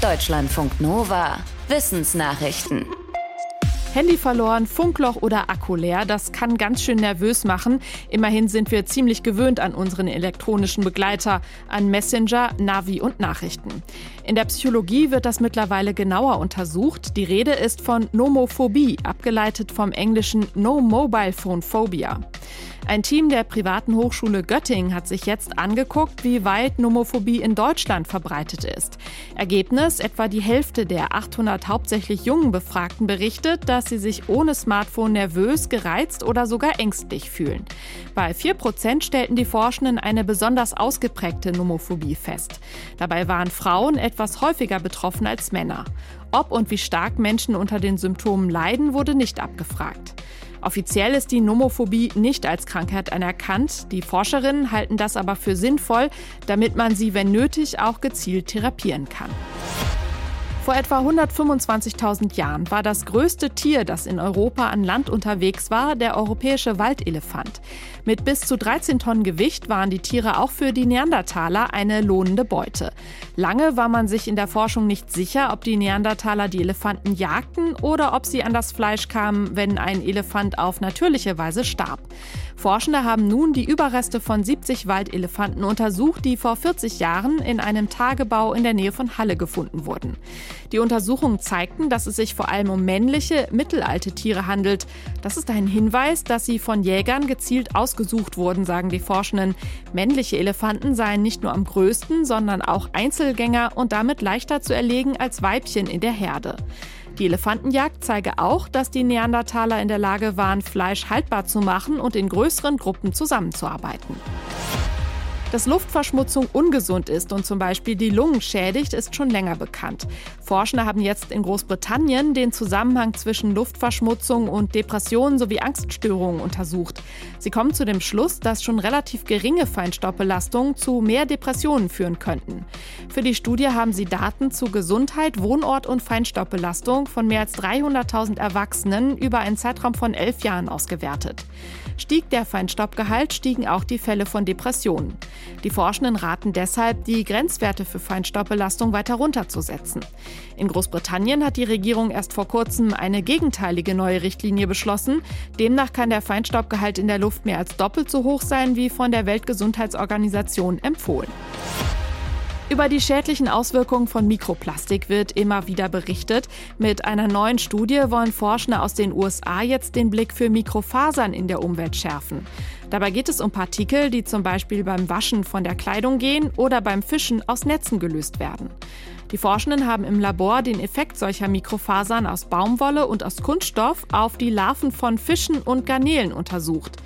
Deutschlandfunk Nova. Wissensnachrichten. Handy verloren, Funkloch oder Akku leer, das kann ganz schön nervös machen. Immerhin sind wir ziemlich gewöhnt an unseren elektronischen Begleiter, an Messenger, Navi und Nachrichten. In der Psychologie wird das mittlerweile genauer untersucht. Die Rede ist von Nomophobie, abgeleitet vom englischen No Mobile Phone Phobia. Ein Team der privaten Hochschule Göttingen hat sich jetzt angeguckt, wie weit Nomophobie in Deutschland verbreitet ist. Ergebnis, etwa die Hälfte der 800 hauptsächlich jungen Befragten berichtet, dass sie sich ohne Smartphone nervös, gereizt oder sogar ängstlich fühlen. Bei 4 Prozent stellten die Forschenden eine besonders ausgeprägte Nomophobie fest. Dabei waren Frauen etwas häufiger betroffen als Männer. Ob und wie stark Menschen unter den Symptomen leiden, wurde nicht abgefragt. Offiziell ist die Nomophobie nicht als Krankheit anerkannt. Die Forscherinnen halten das aber für sinnvoll, damit man sie, wenn nötig, auch gezielt therapieren kann. Vor etwa 125.000 Jahren war das größte Tier, das in Europa an Land unterwegs war, der europäische Waldelefant. Mit bis zu 13 Tonnen Gewicht waren die Tiere auch für die Neandertaler eine lohnende Beute. Lange war man sich in der Forschung nicht sicher, ob die Neandertaler die Elefanten jagten oder ob sie an das Fleisch kamen, wenn ein Elefant auf natürliche Weise starb. Forschende haben nun die Überreste von 70 Waldelefanten untersucht, die vor 40 Jahren in einem Tagebau in der Nähe von Halle gefunden wurden. Die Untersuchungen zeigten, dass es sich vor allem um männliche, mittelalte Tiere handelt. Das ist ein Hinweis, dass sie von Jägern gezielt ausgesucht wurden, sagen die Forschenden. Männliche Elefanten seien nicht nur am größten, sondern auch Einzelgänger und damit leichter zu erlegen als Weibchen in der Herde. Die Elefantenjagd zeige auch, dass die Neandertaler in der Lage waren, Fleisch haltbar zu machen und in größeren Gruppen zusammenzuarbeiten. Dass Luftverschmutzung ungesund ist und zum Beispiel die Lungen schädigt, ist schon länger bekannt. Forschende haben jetzt in Großbritannien den Zusammenhang zwischen Luftverschmutzung und Depressionen sowie Angststörungen untersucht. Sie kommen zu dem Schluss, dass schon relativ geringe Feinstaubbelastungen zu mehr Depressionen führen könnten. Für die Studie haben sie Daten zu Gesundheit, Wohnort und Feinstaubbelastung von mehr als 300.000 Erwachsenen über einen Zeitraum von elf Jahren ausgewertet. Stieg der Feinstaubgehalt, stiegen auch die Fälle von Depressionen. Die Forschenden raten deshalb, die Grenzwerte für Feinstaubbelastung weiter runterzusetzen. In Großbritannien hat die Regierung erst vor kurzem eine gegenteilige neue Richtlinie beschlossen. Demnach kann der Feinstaubgehalt in der Luft mehr als doppelt so hoch sein wie von der Weltgesundheitsorganisation empfohlen. Über die schädlichen Auswirkungen von Mikroplastik wird immer wieder berichtet. Mit einer neuen Studie wollen Forschende aus den USA jetzt den Blick für Mikrofasern in der Umwelt schärfen. Dabei geht es um Partikel, die zum Beispiel beim Waschen von der Kleidung gehen oder beim Fischen aus Netzen gelöst werden. Die Forschenden haben im Labor den Effekt solcher Mikrofasern aus Baumwolle und aus Kunststoff auf die Larven von Fischen und Garnelen untersucht.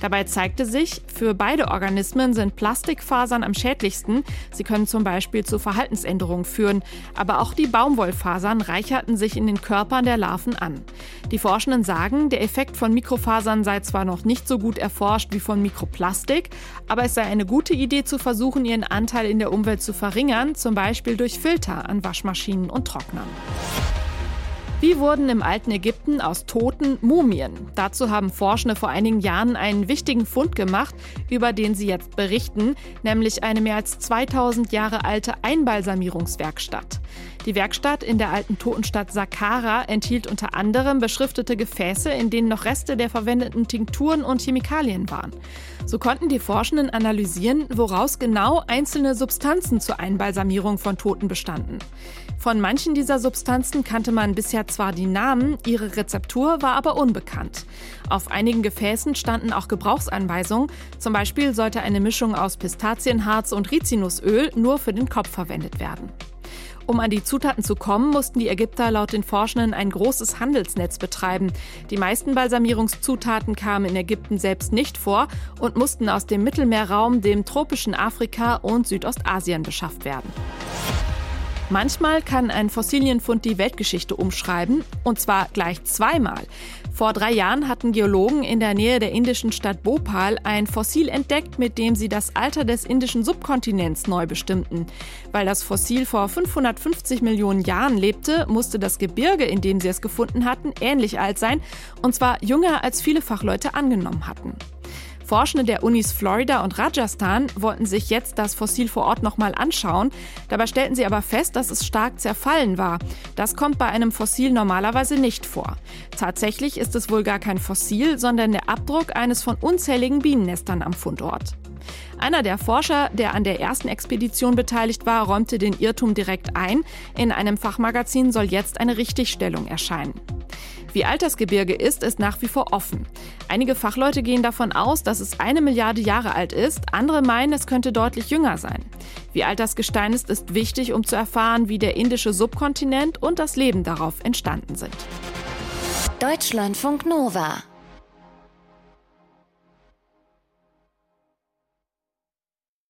Dabei zeigte sich, für beide Organismen sind Plastikfasern am schädlichsten. Sie können zum Beispiel zu Verhaltensänderungen führen. Aber auch die Baumwollfasern reicherten sich in den Körpern der Larven an. Die Forschenden sagen, der Effekt von Mikrofasern sei zwar noch nicht so gut erforscht wie von Mikroplastik, aber es sei eine gute Idee zu versuchen, ihren Anteil in der Umwelt zu verringern, zum Beispiel durch Filter an Waschmaschinen und Trocknern. Wie wurden im alten Ägypten aus Toten Mumien? Dazu haben Forschende vor einigen Jahren einen wichtigen Fund gemacht, über den sie jetzt berichten, nämlich eine mehr als 2000 Jahre alte Einbalsamierungswerkstatt. Die Werkstatt in der alten Totenstadt Saqqara enthielt unter anderem beschriftete Gefäße, in denen noch Reste der verwendeten Tinkturen und Chemikalien waren. So konnten die Forschenden analysieren, woraus genau einzelne Substanzen zur Einbalsamierung von Toten bestanden. Von manchen dieser Substanzen kannte man bisher zwar die Namen, ihre Rezeptur war aber unbekannt. Auf einigen Gefäßen standen auch Gebrauchsanweisungen, zum Beispiel sollte eine Mischung aus Pistazienharz und Rizinusöl nur für den Kopf verwendet werden. Um an die Zutaten zu kommen, mussten die Ägypter laut den Forschenden ein großes Handelsnetz betreiben. Die meisten Balsamierungszutaten kamen in Ägypten selbst nicht vor und mussten aus dem Mittelmeerraum, dem tropischen Afrika und Südostasien beschafft werden. Manchmal kann ein Fossilienfund die Weltgeschichte umschreiben, und zwar gleich zweimal. Vor drei Jahren hatten Geologen in der Nähe der indischen Stadt Bhopal ein Fossil entdeckt, mit dem sie das Alter des indischen Subkontinents neu bestimmten. Weil das Fossil vor 550 Millionen Jahren lebte, musste das Gebirge, in dem sie es gefunden hatten, ähnlich alt sein, und zwar jünger als viele Fachleute angenommen hatten. Forschende der Unis Florida und Rajasthan wollten sich jetzt das Fossil vor Ort nochmal anschauen. Dabei stellten sie aber fest, dass es stark zerfallen war. Das kommt bei einem Fossil normalerweise nicht vor. Tatsächlich ist es wohl gar kein Fossil, sondern der Abdruck eines von unzähligen Bienennestern am Fundort. Einer der Forscher, der an der ersten Expedition beteiligt war, räumte den Irrtum direkt ein. In einem Fachmagazin soll jetzt eine Richtigstellung erscheinen. Wie alt das Gebirge ist, ist nach wie vor offen. Einige Fachleute gehen davon aus, dass es eine Milliarde Jahre alt ist, andere meinen, es könnte deutlich jünger sein. Wie alt das Gestein ist, ist wichtig, um zu erfahren, wie der indische Subkontinent und das Leben darauf entstanden sind. Deutschlandfunk Nova